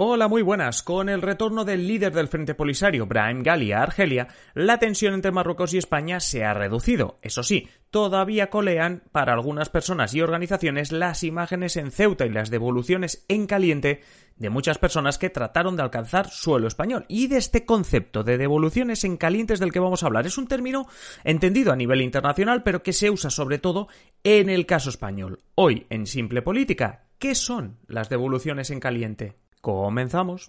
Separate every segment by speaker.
Speaker 1: Hola, muy buenas. Con el retorno del líder del Frente Polisario, Brahim Ghali, a Argelia, la tensión entre Marruecos y España se ha reducido. Eso sí, todavía colean para algunas personas y organizaciones las imágenes en Ceuta y las devoluciones en caliente de muchas personas que trataron de alcanzar suelo español. Y de este concepto de devoluciones en calientes del que vamos a hablar. Es un término entendido a nivel internacional, pero que se usa sobre todo en el caso español. Hoy, en Simple Política, ¿qué son las devoluciones en caliente? Comenzamos.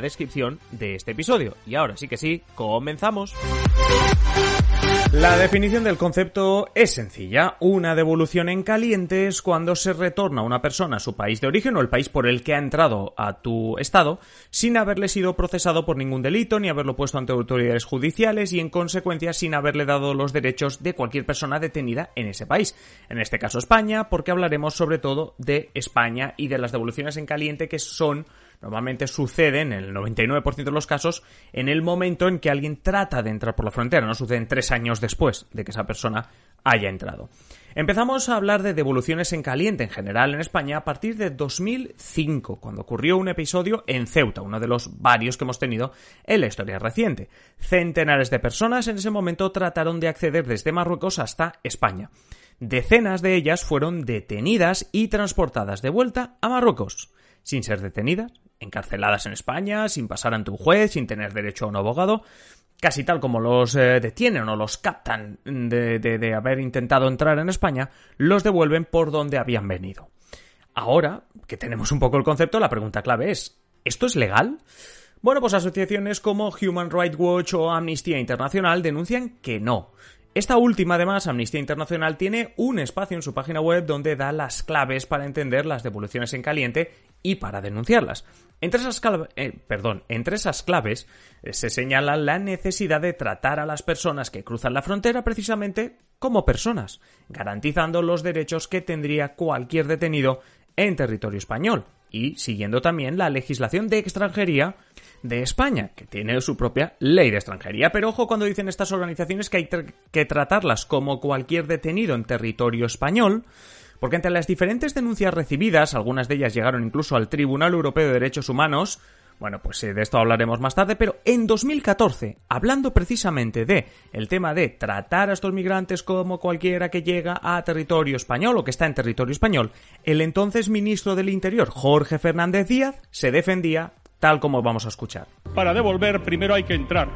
Speaker 1: descripción de este episodio. Y ahora sí que sí, comenzamos. La definición del concepto es sencilla. Una devolución en caliente es cuando se retorna una persona a su país de origen o el país por el que ha entrado a tu estado sin haberle sido procesado por ningún delito ni haberlo puesto ante autoridades judiciales y en consecuencia sin haberle dado los derechos de cualquier persona detenida en ese país. En este caso España, porque hablaremos sobre todo de España y de las devoluciones en caliente que son normalmente suceden, en el 99% de los casos, en el momento en que alguien trata de entrar por la frontera, no suceden tres años después de que esa persona haya entrado. Empezamos a hablar de devoluciones en caliente en general en España a partir de 2005, cuando ocurrió un episodio en Ceuta, uno de los varios que hemos tenido en la historia reciente. Centenares de personas en ese momento trataron de acceder desde Marruecos hasta España. Decenas de ellas fueron detenidas y transportadas de vuelta a Marruecos, sin ser detenidas encarceladas en España, sin pasar ante un juez, sin tener derecho a un abogado, casi tal como los eh, detienen o los captan de, de haber intentado entrar en España, los devuelven por donde habían venido. Ahora que tenemos un poco el concepto, la pregunta clave es, ¿esto es legal? Bueno, pues asociaciones como Human Rights Watch o Amnistía Internacional denuncian que no. Esta última, además, Amnistía Internacional, tiene un espacio en su página web donde da las claves para entender las devoluciones en caliente y para denunciarlas. Entre esas, eh, claves eh, se señala la necesidad de tratar a las personas que cruzan la frontera precisamente como personas, garantizando los derechos que tendría cualquier detenido en territorio español y siguiendo también la legislación de extranjería de España, que tiene su propia ley de extranjería. Pero ojo cuando dicen estas organizaciones que hay que tratarlas como cualquier detenido en territorio español, porque entre las diferentes denuncias recibidas, algunas de ellas llegaron incluso al Tribunal Europeo de Derechos Humanos, bueno, pues de esto hablaremos más tarde, pero en 2014, hablando precisamente de el tema de tratar a estos migrantes como cualquiera que llega a territorio español o que está en territorio español, el entonces ministro del Interior, Jorge Fernández Díaz, se defendía tal como vamos a escuchar.
Speaker 2: Para devolver primero hay que entrar.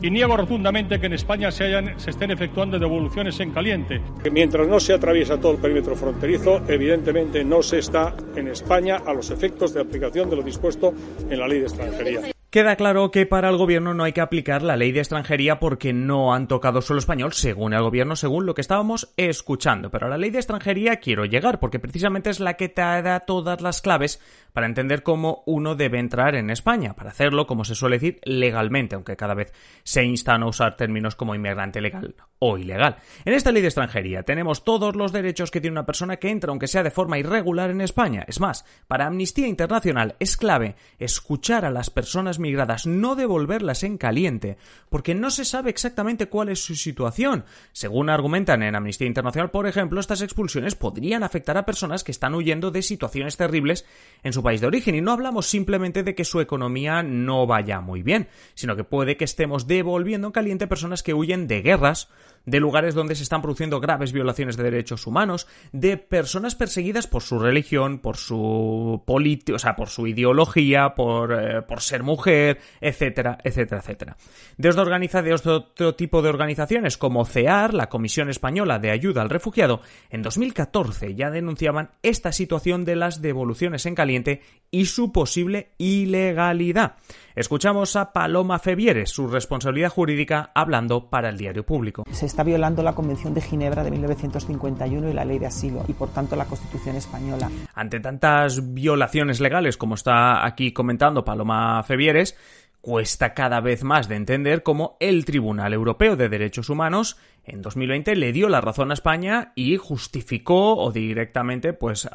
Speaker 2: Y niego rotundamente que en España se, estén efectuando devoluciones en caliente.
Speaker 3: Mientras no se atraviesa todo el perímetro fronterizo, evidentemente no se está en España a los efectos de aplicación de lo dispuesto en la ley de extranjería.
Speaker 1: Queda claro que para el gobierno no hay que aplicar la ley de extranjería porque no han tocado solo español, según el gobierno, según lo que estábamos escuchando. Pero a la ley de extranjería quiero llegar porque precisamente es la que te da todas las claves para entender cómo uno debe entrar en España, para hacerlo, como se suele decir, legalmente, aunque cada vez se insta a usar términos como inmigrante legal o ilegal. En esta ley de extranjería tenemos todos los derechos que tiene una persona que entra, aunque sea de forma irregular en España. Es más, para Amnistía Internacional es clave escuchar a las personas migradas, no devolverlas en caliente, porque no se sabe exactamente cuál es su situación. Según argumentan en Amnistía Internacional, por ejemplo, estas expulsiones podrían afectar a personas que están huyendo de situaciones terribles en su país de origen, y no hablamos simplemente de que su economía no vaya muy bien, sino que puede que estemos devolviendo en caliente personas que huyen de guerras, de lugares donde se están produciendo graves violaciones de derechos humanos, de personas perseguidas por su religión, por su política, o sea, por su ideología, por, eh, por ser mujer, etcétera, etcétera, etcétera. De otro tipo de organizaciones como CEAR, la Comisión Española de Ayuda al Refugiado, en 2014 ya denunciaban esta situación de las devoluciones en caliente y su posible ilegalidad. Escuchamos a Paloma Fevieres, su responsabilidad jurídica, hablando para el diario público.
Speaker 4: Se está violando la Convención de Ginebra de 1951 y la Ley de Asilo, y por tanto la Constitución española.
Speaker 1: Ante tantas violaciones legales, como está aquí comentando Paloma Fevieres, cuesta cada vez más de entender cómo el Tribunal Europeo de Derechos Humanos en 2020 le dio la razón a España y justificó o directamente pues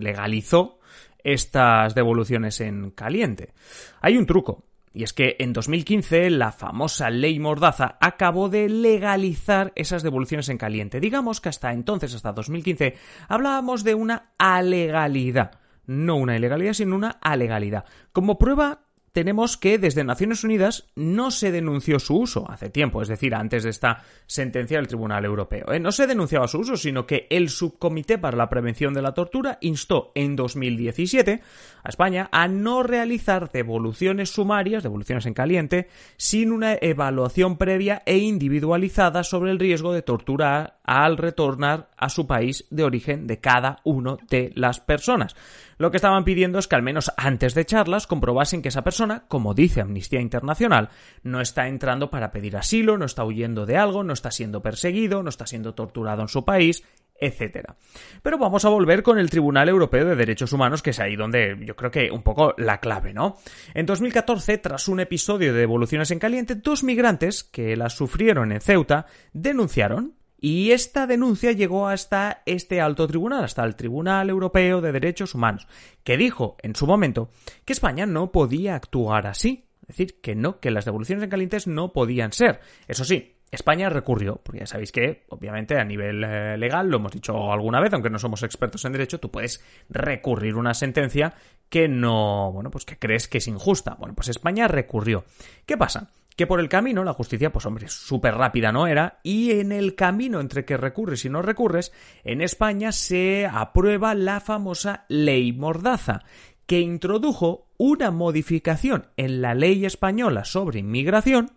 Speaker 1: legalizó estas devoluciones en caliente. Hay un truco, y es que en 2015 la famosa ley Mordaza acabó de legalizar esas devoluciones en caliente. Digamos que hasta entonces, hasta 2015, hablábamos de una alegalidad. No una ilegalidad, sino una alegalidad. Como prueba tenemos que desde Naciones Unidas no se denunció su uso hace tiempo, es decir, antes de esta sentencia del Tribunal Europeo. ¿eh? No se denunciaba su uso, sino que el Subcomité para la Prevención de la Tortura instó en 2017 a España a no realizar devoluciones sumarias, devoluciones en caliente, sin una evaluación previa e individualizada sobre el riesgo de tortura al retornar a su país de origen de cada uno de las personas. Lo que estaban pidiendo es que al menos antes de echarlas comprobasen que esa persona, como dice Amnistía Internacional, no está entrando para pedir asilo, no está huyendo de algo, no está siendo perseguido, no está siendo torturado en su país, etcétera. Pero vamos a volver con el Tribunal Europeo de Derechos Humanos, que es ahí donde yo creo que un poco la clave, ¿no? En 2014, tras un episodio de devoluciones en caliente, dos migrantes que las sufrieron en Ceuta denunciaron y esta denuncia llegó hasta este alto tribunal, hasta el Tribunal Europeo de Derechos Humanos, que dijo en su momento que España no podía actuar así. Es decir, que no, que las devoluciones en calientes no podían ser. Eso sí, España recurrió, porque ya sabéis que, obviamente, a nivel eh, legal, lo hemos dicho alguna vez, aunque no somos expertos en derecho, tú puedes recurrir una sentencia que no, bueno, pues que crees que es injusta. Bueno, pues España recurrió. ¿Qué pasa? Que por el camino la justicia, pues hombre, súper rápida no era, y en el camino entre que recurres y no recurres, en España se aprueba la famosa ley Mordaza, que introdujo una modificación en la ley española sobre inmigración,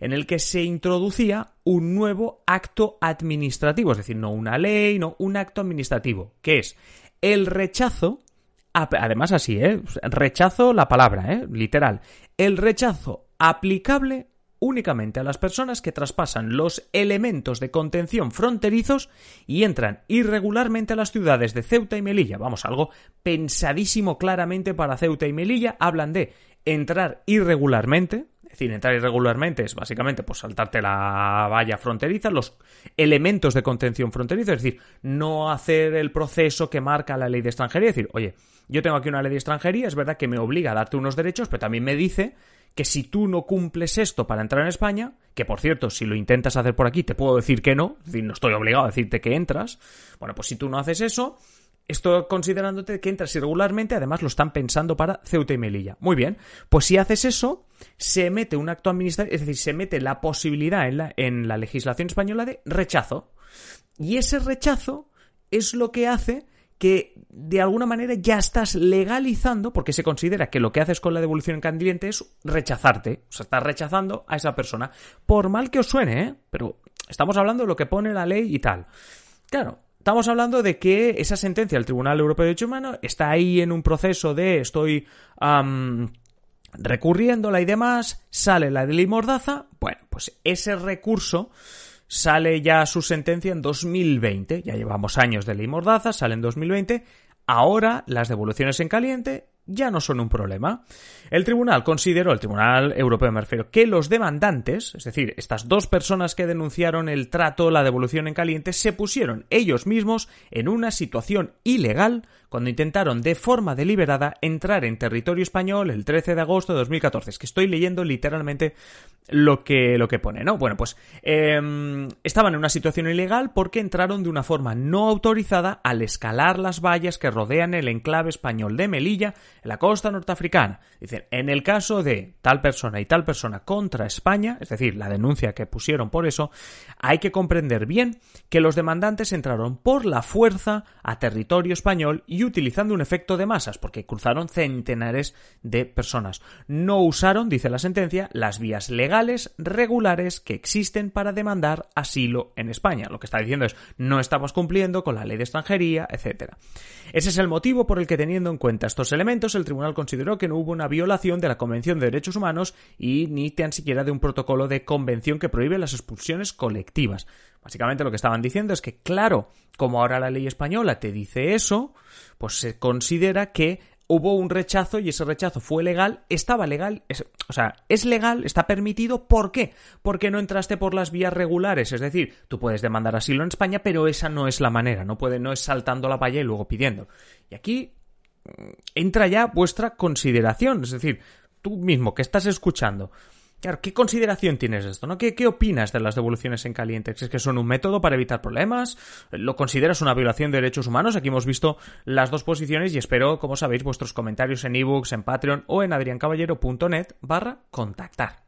Speaker 1: en el que se introducía un nuevo acto administrativo, es decir, no una ley, no un acto administrativo, que es el rechazo además así, ¿eh? Rechazo la palabra, ¿eh? Literal. El rechazo aplicable únicamente a las personas que traspasan los elementos de contención fronterizos y entran irregularmente a las ciudades de Ceuta y Melilla. Vamos, algo pensadísimo claramente para Ceuta y Melilla. Hablan de entrar irregularmente, decir, entrar irregularmente es básicamente pues saltarte la valla fronteriza, los elementos de contención fronteriza, es decir, no hacer el proceso que marca la ley de extranjería, es decir, oye, yo tengo aquí una ley de extranjería, es verdad que me obliga a darte unos derechos, pero también me dice que si tú no cumples esto para entrar en España, que por cierto, si lo intentas hacer por aquí, te puedo decir que no, es decir, no estoy obligado a decirte que entras, bueno, pues si tú no haces eso, esto considerándote que entras irregularmente, además lo están pensando para Ceuta y Melilla. Muy bien, pues si haces eso, se mete un acto administrativo, es decir, se mete la posibilidad en la, en la legislación española de rechazo. Y ese rechazo es lo que hace que de alguna manera ya estás legalizando, porque se considera que lo que haces con la devolución en caliente es rechazarte, o sea, estás rechazando a esa persona, por mal que os suene, ¿eh? Pero estamos hablando de lo que pone la ley y tal. Claro, estamos hablando de que esa sentencia del Tribunal Europeo de Derechos Humanos está ahí en un proceso de estoy recurriéndola y demás, sale la de ley Mordaza, bueno, pues ese recurso sale ya su sentencia en 2020, ya llevamos años de ley Mordaza, sale en 2020, ahora las devoluciones en caliente ya no son un problema. El tribunal consideró, el Tribunal Europeo me refiero, que los demandantes, es decir, estas dos personas que denunciaron el trato, la devolución en caliente, se pusieron ellos mismos en una situación ilegal cuando intentaron de forma deliberada entrar en territorio español el 13 de agosto de 2014. Es que estoy leyendo literalmente lo que, lo que pone, ¿no? Bueno, pues em, estaban en una situación ilegal porque entraron de una forma no autorizada al escalar las vallas que rodean el enclave español de Melilla, en la costa norteafricana. Dicen, en el caso de tal persona y tal persona contra España, es decir, la denuncia que pusieron por eso, hay que comprender bien que los demandantes entraron por la fuerza a territorio español y utilizando un efecto de masas, porque cruzaron centenares de personas. No usaron, dice la sentencia, las vías legales, regulares que existen para demandar asilo en España. Lo que está diciendo es no estamos cumpliendo con la ley de extranjería, etc. Ese es el motivo por el que teniendo en cuenta estos elementos, el tribunal consideró que no hubo una violación de la Convención de Derechos Humanos y ni tan siquiera de un protocolo de convención que prohíbe las expulsiones colectivas. Básicamente lo que estaban diciendo es que, claro, como ahora la ley española te dice eso, pues se considera que hubo un rechazo y ese rechazo fue legal, estaba legal, o sea, es legal, está permitido, ¿por qué? Porque no entraste por las vías regulares, es decir, tú puedes demandar asilo en España, pero esa no es la manera, no puede, no es saltando la valla y luego pidiendo. Y aquí entra ya vuestra consideración, es decir, tú mismo que estás escuchando, Claro, ¿qué consideración tienes de esto? ¿no? ¿Qué, ¿Qué, opinas de las devoluciones en caliente? ¿Es que son un método para evitar problemas? ¿Lo consideras una violación de derechos humanos? Aquí hemos visto las dos posiciones y espero, como sabéis, vuestros comentarios en ebooks, en Patreon o en adriancaballero.net barra contactar.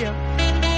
Speaker 1: día.